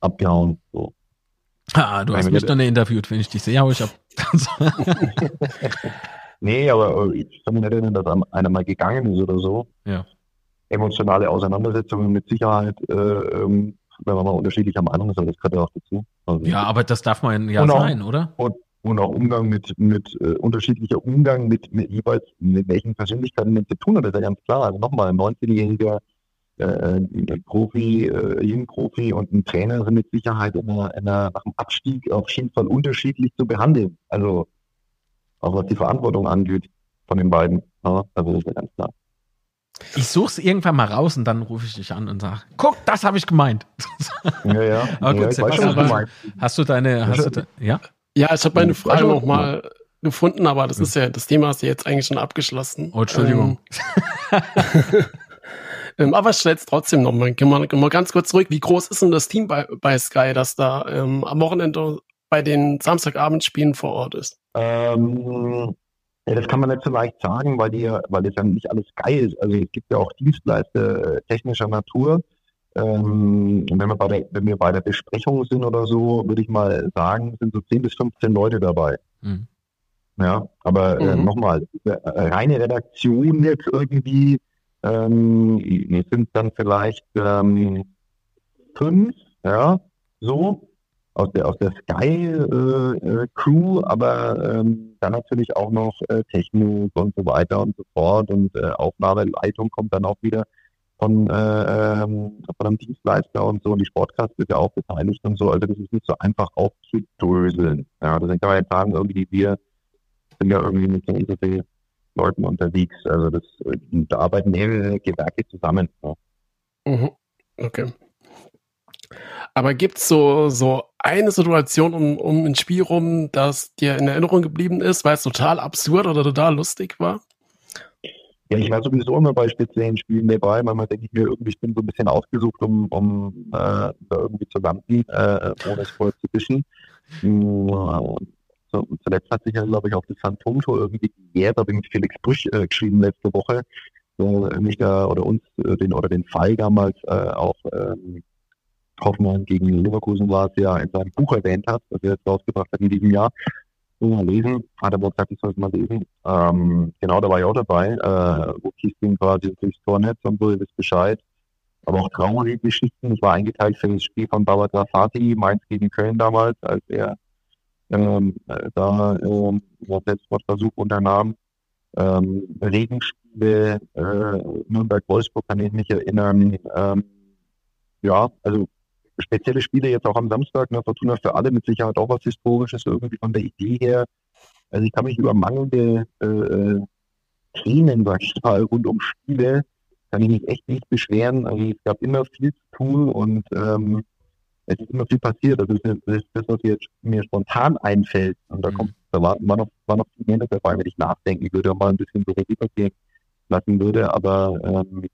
abgehauen. So. Ah, du hast mich nicht interviewt, wenn ich dich sehe, hau ich ab. Nee, aber äh, ich kann mich nicht erinnern, dass einer mal gegangen ist oder so. Ja. Emotionale Auseinandersetzungen mit Sicherheit, äh, ähm, wenn man mal unterschiedlicher Meinung ist, aber das gehört ja auch dazu. Also ja, aber das darf man ja sein, oder? Und, und auch Umgang mit, mit äh, unterschiedlicher Umgang mit, mit jeweils, mit welchen Persönlichkeiten man zu tun hat, das ist ja ganz klar. Also nochmal, ein 19-jähriger äh, Profi, äh, Jugendprofi und ein Trainer sind mit Sicherheit in einer, in einer, nach dem Abstieg auf jeden Fall unterschiedlich zu behandeln. Also auch was die Verantwortung angeht von den beiden. Ja, also ist ja ganz klar. Ich suche es irgendwann mal raus und dann rufe ich dich an und sage, guck, das habe ich gemeint. Ja, ja. Aber gut, ja, Sebastian, hast du deine, hast du de, ja? Ja, ich habe meine Frage nochmal gefunden, aber das ist ja, das Thema ist ja jetzt eigentlich schon abgeschlossen. Oh, Entschuldigung. Ähm, ähm, aber ich stelle es trotzdem nochmal, gehen wir mal ganz kurz zurück. Wie groß ist denn das Team bei, bei Sky, das da ähm, am Wochenende bei den Samstagabendspielen vor Ort ist? Ähm, ja, das kann man nicht so leicht sagen, weil, die, weil das ja nicht alles geil ist. Also es gibt ja auch Dienstleister äh, technischer Natur. Ähm, wenn, wir bei der, wenn wir bei der Besprechung sind oder so, würde ich mal sagen, sind so 10 bis 15 Leute dabei. Mhm. Ja, aber äh, mhm. nochmal, äh, reine Redaktion jetzt irgendwie ähm, sind dann vielleicht ähm, fünf, ja, so aus der aus der Sky äh, äh, Crew, aber ähm, dann natürlich auch noch äh, Technik und so weiter und so fort und äh, Aufnahmeleitung kommt dann auch wieder von, äh, ähm, von einem Dienstleister und so und die Sportcast ist ja auch beteiligt und so, also das ist nicht so einfach aufzudröseln. Ja, deswegen kann man jetzt sagen, irgendwie wir sind ja irgendwie mit so und so Leuten unterwegs, also das da arbeiten mehrere Gewerke zusammen. Ja. Mhm. Okay. Aber gibt es so, so eine Situation um, um ein Spiel rum, das dir in Erinnerung geblieben ist, weil es total absurd oder total lustig war? Ja, ich war sowieso immer bei speziellen Spielen dabei. Manchmal denke ich mir irgendwie, ich bin so ein bisschen ausgesucht, um, um äh, da irgendwie zu landen, äh, ohne es vorher zu wischen. So, zuletzt hat sich ja, glaube ich, auch das Phantomtor irgendwie gejährt. Da habe ich mit Felix Brüch äh, geschrieben letzte Woche. So, mich da oder uns äh, den oder den Fall damals äh, auch ähm, Hoffmann gegen Leverkusen war es ja in seinem Buch erwähnt hat, das er jetzt rausgebracht hat in diesem Jahr. So mal lesen, hat er wohl gesagt, ich soll es mal lesen. Ähm, genau, da war ich auch dabei, äh, wo Kiesling quasi durchs Tornetz und so, ihr wisst Bescheid. Aber auch traurige Geschichten. Ich war eingeteilt für das Spiel von Baba Grafati, Mainz gegen Köln damals, als er ähm, da ähm, Selbstmordversuch unternahm. Ähm, Regenspiele, äh, Nürnberg-Wolfsburg kann ich mich erinnern. Ähm, ja, also spezielle Spiele jetzt auch am Samstag, ne, Fortuna für alle mit Sicherheit auch was Historisches irgendwie von der Idee her. Also ich kann mich über mangelnde äh, äh, Themen, sag ich mal, rund um Spiele, kann ich mich echt nicht beschweren. Also es gab immer viel zu tun und ähm, es ist immer viel passiert. Also das ist das, was jetzt mir spontan einfällt. Und da mhm. kommt, da war, war, noch, war noch viel mehr dabei, wenn ich nachdenken würde und mal ein bisschen so Revue passieren lassen würde. Aber ähm,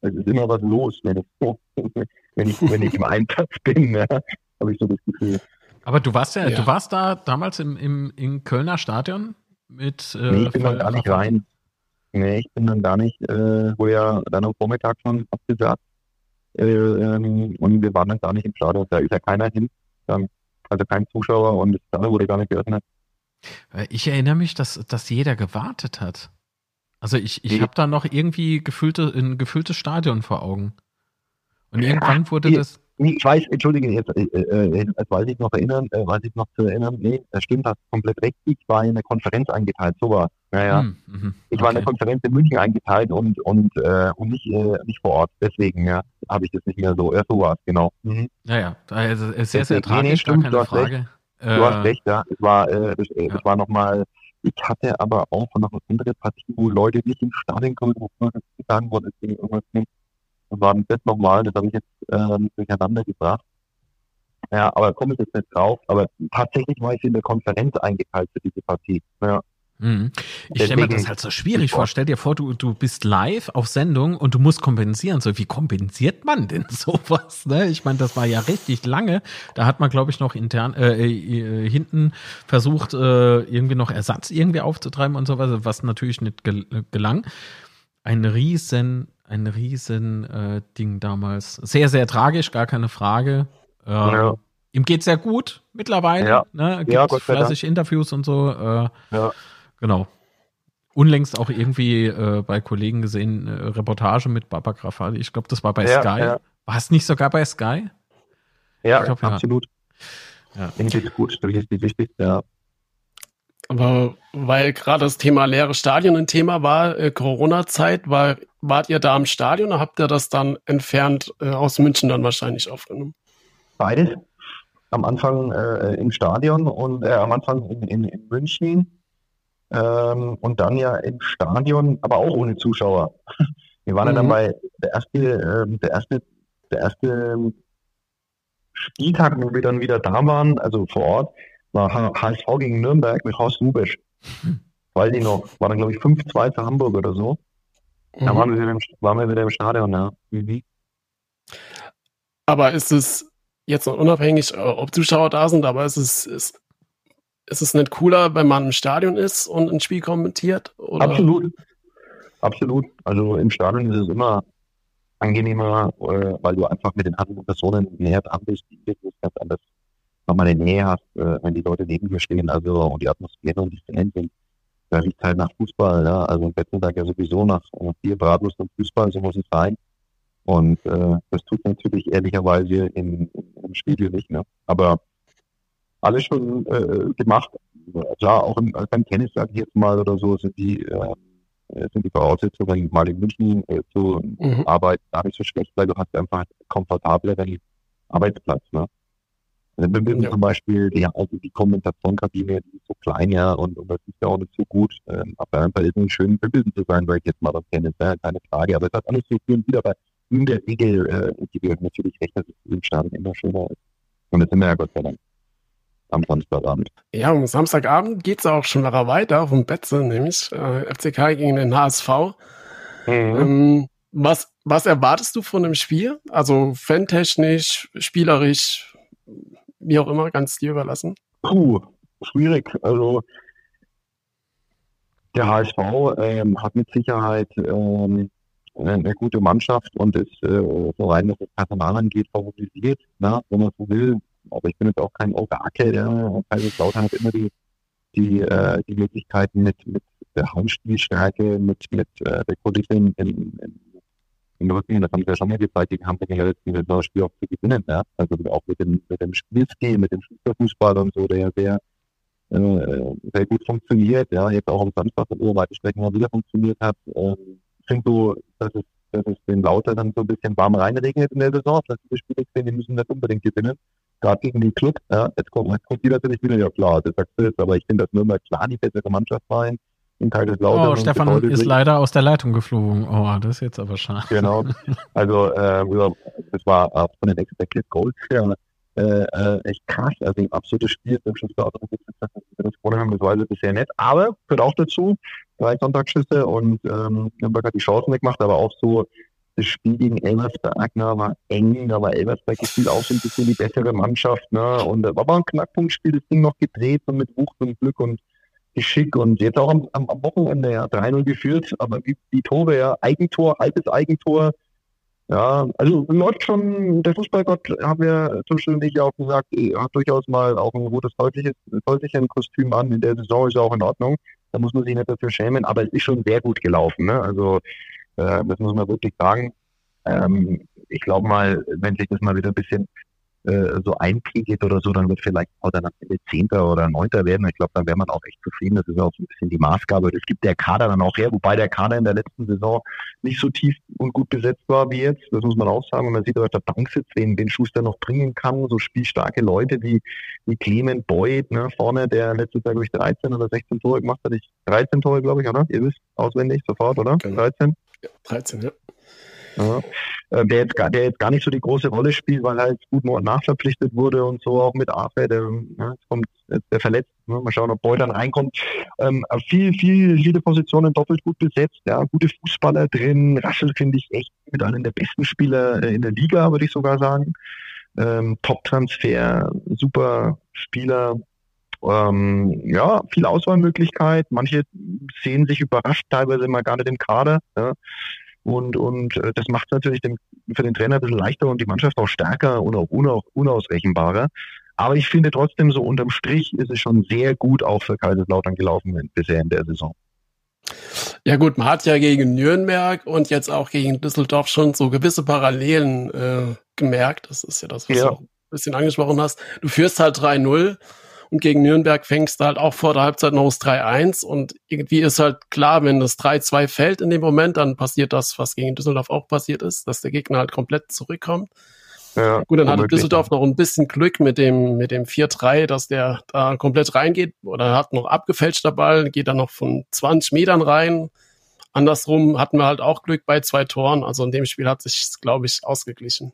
es ist immer was los, wenn ich, wenn ich, wenn ich im Einsatz bin, ja, habe ich so das Gefühl. Aber du warst ja, ja. du warst da damals im, im, im Kölner Stadion mit. Äh, nee, ich bin da gar nicht rein. Nee, ich bin dann gar nicht, äh, wurde ja dann am Vormittag schon abgesagt. Äh, ähm, und wir waren dann gar nicht im Stadion. Da ist ja keiner hin. Dann, also kein Zuschauer und das Stadion wurde gar nicht geöffnet. Äh, ich erinnere mich, dass, dass jeder gewartet hat. Also ich, ich habe da noch irgendwie gefüllte, ein gefülltes Stadion vor Augen. Und irgendwann wurde das. Ich weiß, entschuldige, jetzt, äh, äh, weiß ich noch erinnern, äh, weiß ich noch zu erinnern, nee, das stimmt, hast komplett recht. Ich war in eine Konferenz eingeteilt, so war naja. Hm, mhm, ich war in der Konferenz in München eingeteilt und und äh, und nicht äh, nicht vor Ort. Deswegen ja, habe ich das nicht mehr so. Ja, so war es, genau. Mhm. Ja, ja, also sehr, sehr tragisch, nee, nee, stimmt, gar keine Frage. Du hast recht, ja. Es war, äh, das, äh, ja. das war nochmal, ich hatte aber auch noch eine andere Partie, wo Leute nicht im Stadion kommen, wo sagen worden ist, irgendwas nicht. Das war das nochmal, das habe ich jetzt äh, durcheinander gebracht. Ja, aber komme ich jetzt nicht drauf. Aber tatsächlich war ich in der Konferenz eingeteilt für diese Partie. Ja. Mhm. Ich stelle mir das halt so schwierig vor. Stell dir vor, du, du bist live auf Sendung und du musst kompensieren. So, wie kompensiert man denn sowas? Ne? Ich meine, das war ja richtig lange. Da hat man, glaube ich, noch intern äh, äh, hinten versucht, äh, irgendwie noch Ersatz irgendwie aufzutreiben und so was, was natürlich nicht gel gelang. Ein riesen, ein riesen äh, Ding damals. Sehr, sehr tragisch, gar keine Frage. ja. Ihm geht sehr gut mittlerweile. Ja, ne? Gibt ja, fleißig Interviews und so. Äh, ja. Genau. Unlängst auch irgendwie äh, bei Kollegen gesehen, äh, Reportage mit Baba Grafali. Ich glaube, das war bei ja, Sky. Ja. War es nicht sogar bei Sky? Ja, glaub, absolut. Ja. Ich denke, gut, das ist wichtig, ja. Aber weil gerade das Thema leere Stadion ein Thema war, äh, Corona-Zeit, war, wart ihr da am Stadion oder habt ihr das dann entfernt äh, aus München dann wahrscheinlich aufgenommen? Beides. Am Anfang äh, im Stadion und äh, am Anfang in, in, in München ähm, und dann ja im Stadion, aber auch ohne Zuschauer. Wir waren mhm. ja dann mhm. bei der erste, äh, der erste, der erste Spieltag, wo wir dann wieder da waren, also vor Ort, war HSV gegen Nürnberg mit Horst Rubisch. Mhm. Weiß ich noch, war dann glaube ich 5-2 für Hamburg oder so. Mhm. Da waren wir, wieder im, waren wir wieder im Stadion, ja. Mhm. Aber ist es jetzt noch unabhängig, äh, ob Zuschauer da sind, aber ist es, ist, ist es nicht cooler, wenn man im Stadion ist und ein Spiel kommentiert? Oder? Absolut. Absolut. Also im Stadion ist es immer angenehmer, äh, weil du einfach mit den anderen Personen näher dran bist, die ganz anders nochmal eine Nähe hast, äh, wenn die Leute neben dir stehen, also und die Atmosphäre und die Fans sind. Da riecht halt nach Fußball, ja. Also im Bettenberg ja sowieso nach viel Bratwurst und Fußball, so muss es sein. Und äh, das tut natürlich ehrlicherweise im, im Studio nicht, ne? Aber alles schon äh, gemacht. Klar, auch im, beim Tennis, sage ich jetzt mal, oder so, sind die, äh, sind die Voraussetzungen, mal in München äh, zu mhm. arbeiten, gar nicht so schlecht, weil du hast einfach komfortableren Arbeitsplatz. Ne? Also wir ja. zum Beispiel, die, also die Kommentationskabine, die ist so klein, ja, und, und das ist ja auch nicht so gut. Ähm, aber einfach ist es schön, verbilden zu sein, weil ich jetzt mal das Tennis, ja, keine Frage. Aber es hat alles so schön wieder, aber in der Regel, äh, die wir natürlich recht, dass es im Stadion immer schöner ist. Und das sind wir ja Gott sei Dank am Samstagabend. Ja, am Samstagabend geht es auch schon nachher weiter auf dem Betze, nämlich äh, FCK gegen den HSV. Mhm. Ähm, was, was erwartest du von dem Spiel? Also fantechnisch, spielerisch, wie auch immer, ganz dir überlassen? Puh, schwierig. Also der HSV ähm, hat mit Sicherheit ähm, eine gute Mannschaft und ist äh, so rein, was das Personal angeht, favorisiert, na, wenn man so will aber ich bin jetzt auch kein Orakel. Ja. Kaiserslautern hat immer die, die, äh, die Möglichkeiten mit, mit der Heimspielstärke, mit, mit äh, der Kulisse in, in, in, Rücken, das haben sie ja schon mal gezeigt, die haben ja letzten das Spiel auch zu gewinnen. Ja. Also auch mit dem, mit dem Spielstil, mit dem Fußball und so, der sehr, äh, sehr gut funktioniert. Ja. Jetzt auch am Samstag in weite Strecken mal wieder funktioniert hat. Ähm, ich finde so, dass es dass es den Lauter dann so ein bisschen warm reinregnet in der Saison. Dass diese Spiele die müssen nicht unbedingt gewinnen gerade gegen den Club. Ja, jetzt kommt, jetzt kommt die natürlich wieder, ja klar, das sagst du jetzt, aber ich finde, dass Nürnberg klar die bessere Mannschaft sein. In Kaiserslautern. Oh, Stefan ist sich. leider aus der Leitung geflogen. Oh, das ist jetzt aber schade. Genau. Also, äh, das war von den Expected Goals her äh, äh, echt krass. Also ein absolutes Spiel. Das gewonnen das weiß ich bisher nicht. Aber gehört auch dazu. Drei Sonntagsschüsse und ähm, Nürnberg hat die Chancen weggemacht, aber auch so das Spiel gegen Elversberg ne, war eng, da war Elversberg gefühlt auch so ein bisschen die bessere Mannschaft. Ne, und da war aber ein Knackpunktspiel, das Ding noch gedreht und mit Wucht und Glück und Geschick und jetzt auch am, am, Wochenende ja 3-0 geführt, aber die, Tore, ja, Eigentor, altes Eigentor, ja, also läuft schon, der Fußballgott, haben wir Beispiel nicht auch gesagt, hat durchaus mal auch ein rotes Kostüm an, in der Saison ist ja auch in Ordnung, da muss man sich nicht dafür schämen, aber es ist schon sehr gut gelaufen, ne? also äh, das muss man wirklich sagen. Ähm, ich glaube mal, wenn sich das mal wieder ein bisschen äh, so einpegelt oder so, dann wird vielleicht auch dann am Ende Zehnter oder Neunter werden. Ich glaube, dann wäre man auch echt zufrieden. Das ist auch so ein bisschen die Maßgabe. Das gibt der Kader dann auch her, wobei der Kader in der letzten Saison nicht so tief und gut besetzt war wie jetzt. Das muss man auch sagen. Und man sieht auch auf der Bank sitzt, den, den Schuster noch bringen kann. So spielstarke Leute wie, wie Clement Boyd, ne, vorne, der letztes Jahr, glaube ich, 13 oder 16 Tore gemacht hat. Ich, 13 Tore, glaube ich, oder? Ihr wisst auswendig sofort, oder? Genau. 13? Ja, 13, ja. Ja, äh, der, jetzt gar, der jetzt gar nicht so die große Rolle spielt, weil halt gut nachverpflichtet wurde und so auch mit Afe, der, ja, jetzt kommt der verletzt. Ne? Mal schauen, ob Boy dann reinkommt. Ähm, viel, viel, viele Positionen doppelt gut besetzt, ja, gute Fußballer drin. Raschel finde ich echt mit einem der besten Spieler äh, in der Liga, würde ich sogar sagen. Ähm, Top-Transfer, super Spieler, ähm, ja, viel Auswahlmöglichkeit. Manche sehen sich überrascht, teilweise mal gar nicht im Kader. Ja. Und, und äh, das macht es natürlich dem, für den Trainer ein bisschen leichter und die Mannschaft auch stärker und auch unausrechenbarer. Aber ich finde trotzdem, so unterm Strich ist es schon sehr gut auch für Kaiserslautern gelaufen bisher in der Saison. Ja gut, man hat ja gegen Nürnberg und jetzt auch gegen Düsseldorf schon so gewisse Parallelen äh, gemerkt. Das ist ja das, was ja. du auch ein bisschen angesprochen hast. Du führst halt 3-0 und gegen Nürnberg fängst du halt auch vor der Halbzeit noch das 3-1. Und irgendwie ist halt klar, wenn das 3-2 fällt in dem Moment, dann passiert das, was gegen Düsseldorf auch passiert ist, dass der Gegner halt komplett zurückkommt. Ja, Gut, dann hatte Düsseldorf noch ein bisschen Glück mit dem, mit dem 4-3, dass der da komplett reingeht oder hat noch abgefälschter Ball, geht dann noch von 20 Metern rein. Andersrum hatten wir halt auch Glück bei zwei Toren. Also in dem Spiel hat sich, glaube ich, ausgeglichen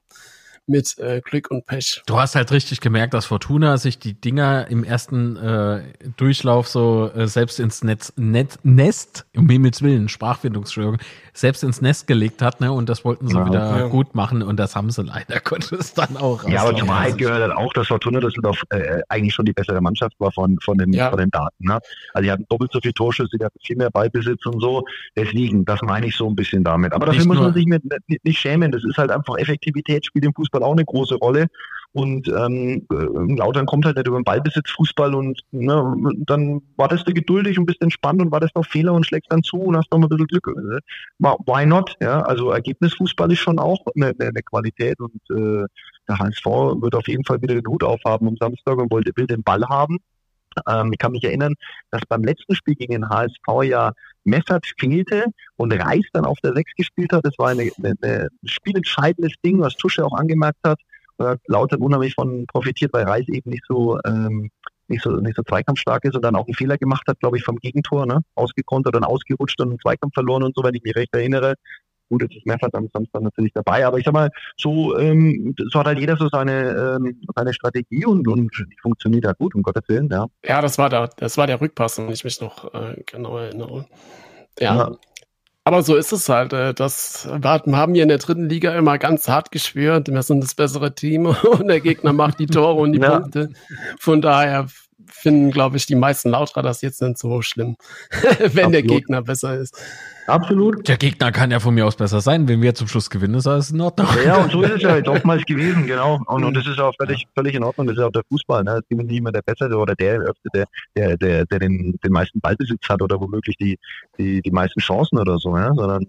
mit äh, Glück und Pech. Du hast halt richtig gemerkt, dass Fortuna sich die Dinger im ersten äh, Durchlauf so äh, selbst ins Netz, Net, Nest, um Himmels Willen, Sprachfindungsstörung, selbst ins Nest gelegt hat, ne? Und das wollten sie ja, wieder ja. gut machen und das haben sie leider Gottes dann auch. Ja, aber zur Wahrheit gehört halt auch, dass Fortuna Düsseldorf äh, eigentlich schon die bessere Mannschaft war von, von, den, ja. von den Daten. Ne? Also die hatten doppelt so viel Torschüsse, die hatten viel mehr Ballbesitz und so. Deswegen, das meine ich so ein bisschen damit. Aber dafür nicht muss man sich mit, nicht, nicht schämen. Das ist halt einfach Effektivität spielt im Fußball Fußball auch eine große Rolle. Und ähm, äh, Lautern kommt halt nicht über den Ballbesitz Fußball und ne, dann wartest du geduldig und bist entspannt und wartest auf Fehler und schlägst dann zu und hast noch ein bisschen Glück. Why not? Ja, also Ergebnisfußball ist schon auch eine, eine Qualität und äh, der HSV wird auf jeden Fall wieder den Hut aufhaben am Samstag und will den Ball haben. Ähm, ich kann mich erinnern, dass beim letzten Spiel gegen den HSV ja Messert fehlte und Reis dann auf der 6 gespielt hat. Das war ein spielentscheidendes Ding, was Tusche auch angemerkt hat. Da hat Lauter unheimlich von profitiert, weil Reis eben nicht so ähm, nicht so nicht so zweikampfstark ist und dann auch einen Fehler gemacht hat, glaube ich, vom Gegentor, ne? Ausgekontert und ausgerutscht und einen Zweikampf verloren und so, wenn ich mich recht erinnere. Gut, jetzt ist Meffert am Samstag natürlich dabei, aber ich sag mal, so, ähm, so hat halt jeder so seine, ähm, seine Strategie und, und die funktioniert ja gut, um Gottes Willen, ja. Ja, das war der, das war der Rückpass, wenn ich mich noch äh, genau erinnere. Ja. ja. Aber so ist es halt. Äh, das haben wir in der dritten Liga immer ganz hart geschwört. Wir sind das bessere Team und der Gegner macht die Tore und die ja. Punkte. Von daher finden, glaube ich, die meisten Lauterer das jetzt nicht so schlimm, wenn Absolut. der Gegner besser ist. Absolut. Der Gegner kann ja von mir aus besser sein. Wenn wir zum Schluss gewinnen, ist alles in Ordnung. Ja, und so ist es ja jetzt oftmals gewesen, genau. Und, und das ist auch völlig, völlig in Ordnung. Das ist auch der Fußball. Ne? Es gewinnt nicht immer der Bessere oder der, der, der, der, der den, den meisten Ballbesitz hat oder womöglich die, die, die meisten Chancen oder so, ja? sondern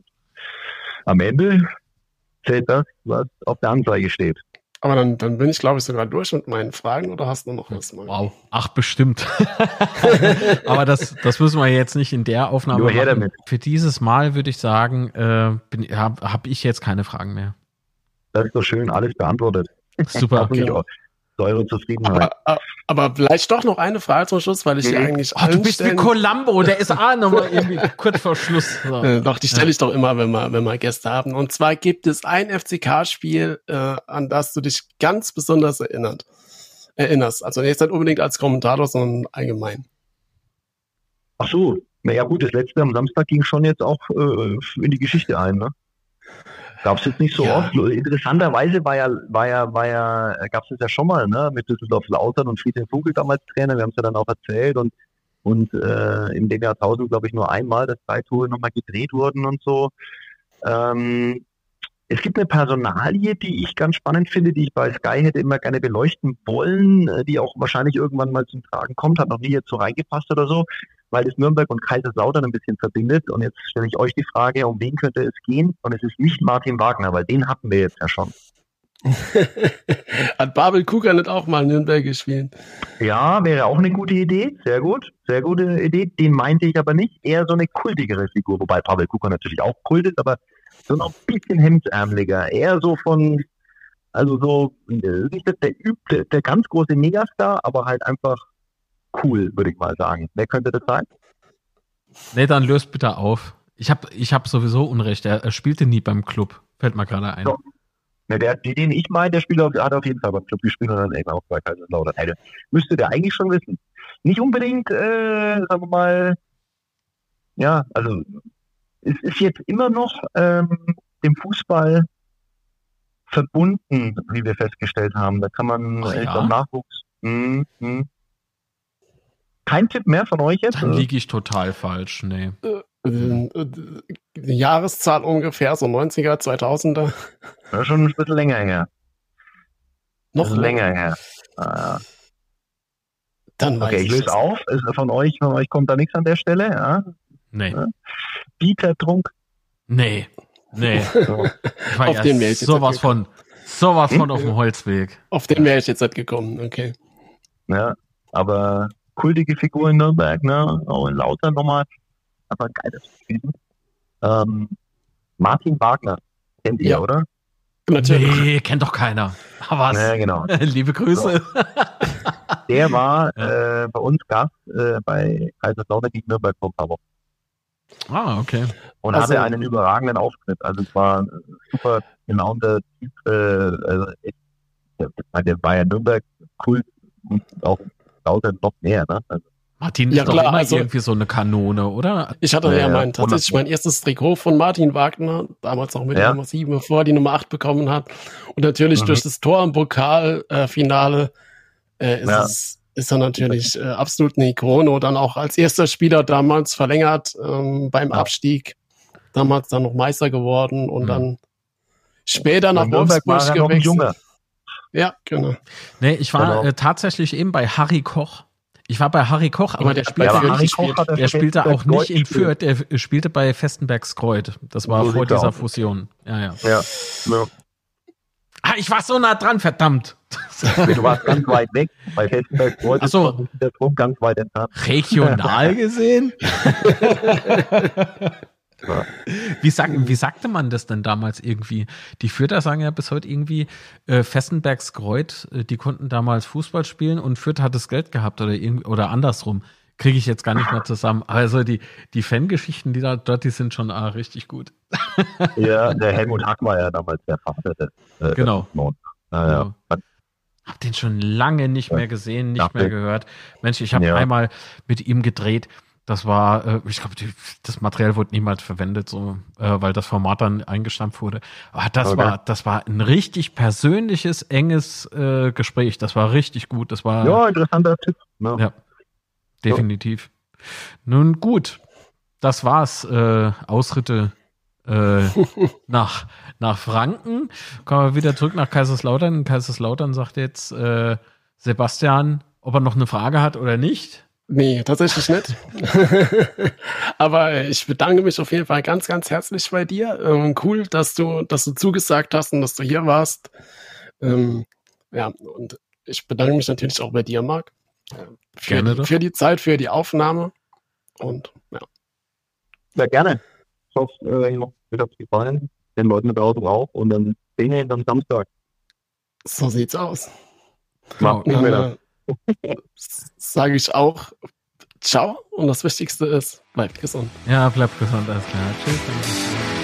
am Ende zählt das, was auf der Anzeige steht. Aber dann, dann bin ich, glaube ich, sogar durch mit meinen Fragen oder hast du noch was? Mal? Wow, ach bestimmt. Aber das, das müssen wir jetzt nicht in der Aufnahme Nur her Damit. Für dieses Mal würde ich sagen, äh, habe hab ich jetzt keine Fragen mehr. Das ist doch schön, alles beantwortet. Super. Okay eure Zufriedenheit. Aber, aber, vielleicht doch noch eine Frage zum Schluss, weil ich mhm. eigentlich. Oh, du bist wie Columbo, der ist auch nochmal irgendwie kurz vor Schluss. So. Äh, doch, die stelle ich doch immer, wenn wir, wenn wir Gäste haben. Und zwar gibt es ein FCK-Spiel, äh, an das du dich ganz besonders erinnert, erinnerst. Also jetzt nicht unbedingt als Kommentator, sondern allgemein. Ach so, naja gut, das letzte am Samstag ging schon jetzt auch äh, in die Geschichte ein, ne? Gab es jetzt nicht so ja. oft. Interessanterweise war ja, war ja, war ja, gab es das ja schon mal, ne, mit Düsseldorf Lautern und Friedhelm Vogel damals Trainer. Wir haben es ja dann auch erzählt und und äh, in dem Jahrtausend, glaube ich, nur einmal, dass drei Tore nochmal gedreht wurden und so. Ähm, es gibt eine Personalie, die ich ganz spannend finde, die ich bei Sky hätte immer gerne beleuchten wollen, äh, die auch wahrscheinlich irgendwann mal zum Tragen kommt, hat noch nie jetzt so reingepasst oder so, weil es Nürnberg und Kaiserslautern ein bisschen verbindet. Und jetzt stelle ich euch die Frage, um wen könnte es gehen? Und es ist nicht Martin Wagner, weil den hatten wir jetzt ja schon. Hat Babel Kuka nicht auch mal Nürnberg gespielt? Ja, wäre auch eine gute Idee. Sehr gut. Sehr gute Idee. Den meinte ich aber nicht. Eher so eine kultigere Figur, wobei Pavel Kuka natürlich auch kult ist, aber so noch ein bisschen hemdsärmeliger. Eher so von, also so, nicht der, der, der ganz große Megastar, aber halt einfach cool, würde ich mal sagen. Wer könnte das sein? Nee, dann löst bitte auf. Ich habe ich hab sowieso Unrecht. Er, er spielte nie beim Club. Fällt mir gerade ein. So. Ja, der, den ich meine, der Spieler hat auf jeden Fall beim Club gespielt und dann eben auch bei Kaiserslautern. Also, müsste der eigentlich schon wissen. Nicht unbedingt, äh, sagen wir mal, ja, also es ist jetzt immer noch ähm, dem Fußball verbunden, wie wir festgestellt haben. Da kann man Ach, ja? Nachwuchs. Hm, hm. Kein Tipp mehr von euch jetzt? Dann liege ich total falsch. Nee. Äh, äh, Die Jahreszahl ungefähr, so 90er, 2000er. Das ist schon ein bisschen länger her. Noch länger her. Ah, Dann ja. weiß Okay, ich löse es. auf. Ist von euch, von euch kommt da nichts an der Stelle. Ja? Nee. Ja. Dieter Trunk. Nee. Nee. So. Ich war Auf ja den wäre ich jetzt sowas von, sowas von Hm? auf dem Holzweg. Auf den wäre ich jetzt nicht gekommen, okay. Ja, aber kultige Figur in Nürnberg, ne? Auch in Lautern nochmal. Aber ein geiles Spiel. Ähm, Martin Wagner. Kennt ihr, Ja. oder? Natürlich. Nee, kennt doch keiner. Aber was? Ja, genau. Liebe Grüße. Der war Ja. äh, bei uns Gast äh, bei Kaiserslautern gegen Nürnberg vor ein paar Wochen Ah, okay. und Also- hatte einen überragenden Auftritt. Also es war ein super gelaunter Typ. Äh, also der, der war ja Nürnberg Kult und auch Lautern noch mehr. Ne? Also, Martin Ja, ist doch klar, immer also- irgendwie so eine Kanone, oder? Ich hatte Ja, ja, ja, mein, tatsächlich 100. mein erstes Trikot von Martin Wagner, damals noch mit Ja. der Nummer 7, bevor er die Nummer 8 bekommen hat. Und natürlich Mhm. durch das Tor im Pokalfinale äh, ist, Ja. es, ist er natürlich äh, absolut eine Ikone. Und dann auch als erster Spieler damals verlängert ähm, beim Ja. Abstieg. Damals dann noch Meister geworden und Mhm. dann später nach Wolfsburg noch ein gewechselt. Ja, genau. Nee, ich war Genau. äh, tatsächlich eben bei Harry Koch. Ich war bei Harry Koch, aber der der spielte, aber Harry Fürth Koch er der für spielte auch nicht in. Fürth, der spielte bei Festenbergs Kreuz. Das war So vor dieser. Fusion. Ja, ja. Ja. ja. Ah, ich war so nah dran, verdammt. Du warst ganz weit weg. Bei Festenberg Kreuz so. ist der Drum ganz weit entfernt. Regional gesehen? Ja. Wie, sag, wie sagte man das denn damals irgendwie? Die Fürther sagen ja bis heute irgendwie, äh, Fessenbergs Kreuz, äh, die konnten damals Fußball spielen und Fürth hat das Geld gehabt oder irgendwie, oder andersrum. Kriege ich jetzt gar nicht mehr zusammen. Also die, die Fangeschichten, die da dort, die sind schon ah, richtig gut. Ja, der Helmut Hack war ja damals der Vater des äh, Genau. des Mond. Ja, ja. Genau. Hab den schon lange nicht mehr gesehen, nicht Dachte mehr gehört. Mensch, ich habe Ja. einmal mit ihm gedreht. Das war, äh, ich glaube, das Material wurde niemals verwendet, so, äh, weil das Format dann eingestampft wurde. Aber das Okay. war, das war ein richtig persönliches, enges äh, Gespräch. Das war richtig gut. Das war ja, interessanter Tipp. Ne? Ja. definitiv. Nun gut, das war's. Äh, Ausritte äh, nach, nach Franken. Kommen wir wieder zurück nach Kaiserslautern. Kaiserslautern sagt jetzt äh, Sebastian, ob er noch eine Frage hat oder nicht. Nee, tatsächlich nicht. Aber äh, ich bedanke mich auf jeden Fall ganz, ganz herzlich bei dir. Ähm, cool, dass du, dass du zugesagt hast und dass du hier warst. Ähm, ja, und ich bedanke mich natürlich auch bei dir, Marc. äh, Für, Gerne die, doch. für die Zeit, für die Aufnahme. Und ja, Ja, gerne. Ich hoffe, euch hat es gefallen. Den Leuten da draußen auch. Und dann sehen wir uns am Samstag. so sieht's aus. Macht nicht mehr. Sage ich auch Ciao. Und das Wichtigste ist, bleibt gesund. Ja, bleibt gesund, alles klar. Tschüss.